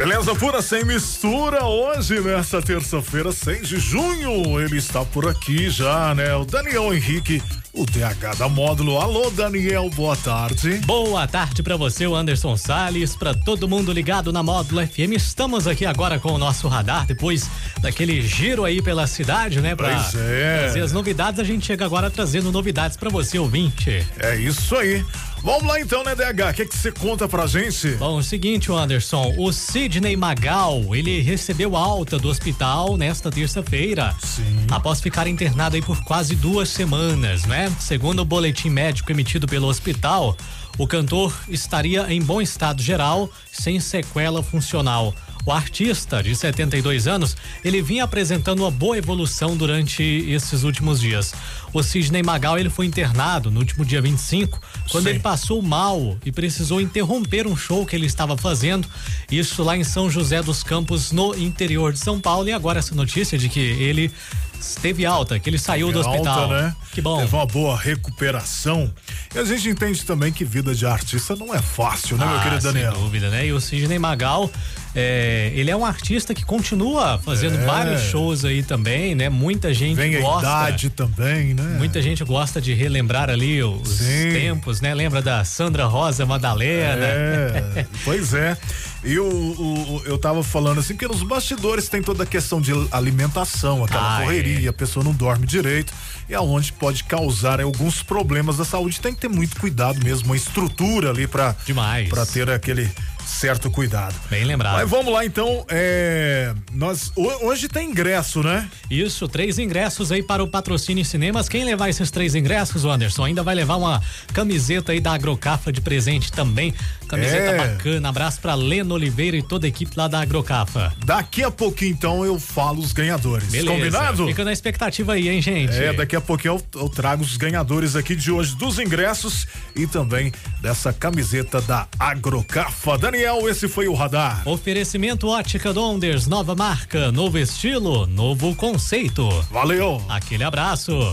Beleza pura sem mistura hoje nessa terça-feira, 6 de junho. Ele está por aqui já, né? O Daniel Henrique, o DH da Módulo. Alô, Daniel, boa tarde. Boa tarde para você, o Anderson Sales, para todo mundo ligado na Módulo FM. Estamos aqui agora com o nosso radar depois daquele giro aí pela cidade, né, para Pois é. trazer as novidades. A gente chega agora trazendo novidades para você, ouvinte. É isso aí. Vamos lá então, né, DH? O que que você conta pra gente? Bom, o seguinte, Anderson, o Sidney Magal, ele recebeu alta do hospital nesta terça-feira. Sim. Após ficar internado aí por quase duas semanas, né? Segundo o boletim médico emitido pelo hospital, o cantor estaria em bom estado geral, sem sequela funcional. O artista, de 72 anos, ele vinha apresentando uma boa evolução durante esses últimos dias. O Sidney Magal, ele foi internado no último dia 25, quando Sim. ele passou mal e precisou interromper um show que ele estava fazendo, isso lá em São José dos Campos, no interior de São Paulo. E agora essa notícia de que ele teve alta, que ele saiu do Alta, hospital. né? Que bom. Teve uma boa recuperação. E a gente entende também que vida de artista não é fácil, né, meu Ah, querido Daniel? Sem dúvida, né? E o Sidney Magal, é, ele é um artista que continua fazendo É. vários shows aí também, né? Muita gente Vem a gosta. idade também, né? Muita gente gosta de relembrar ali os Sim. tempos, né? Lembra da Sandra Rosa Madalena? É, pois é. E o, o- eu tava falando assim que nos bastidores tem toda a questão de alimentação, aquela Ah, correria, a pessoa não dorme direito e aonde pode causar alguns problemas da saúde. Tem que ter muito cuidado mesmo, uma estrutura ali para Demais. para ter aquele certo cuidado. Bem lembrado. Mas vamos lá então, é, nós ho- hoje tem ingresso, né? Isso, três ingressos aí para o patrocínio cinemas. Quem levar esses três ingressos, Anderson, ainda vai levar uma camiseta aí da Agrocafa de presente também. Camiseta É. bacana. Abraço para Leno Oliveira e toda a equipe lá da Agrocafa. Daqui a pouquinho então eu falo os ganhadores. Beleza. Combinado? Fica na expectativa aí, hein, gente? É, daqui a pouquinho eu, eu trago os ganhadores aqui de hoje dos ingressos e também dessa camiseta da Agrocafa. Daniel, esse foi o radar. Oferecimento Ótica Donders, nova marca, novo estilo, novo conceito. Valeu! Aquele abraço.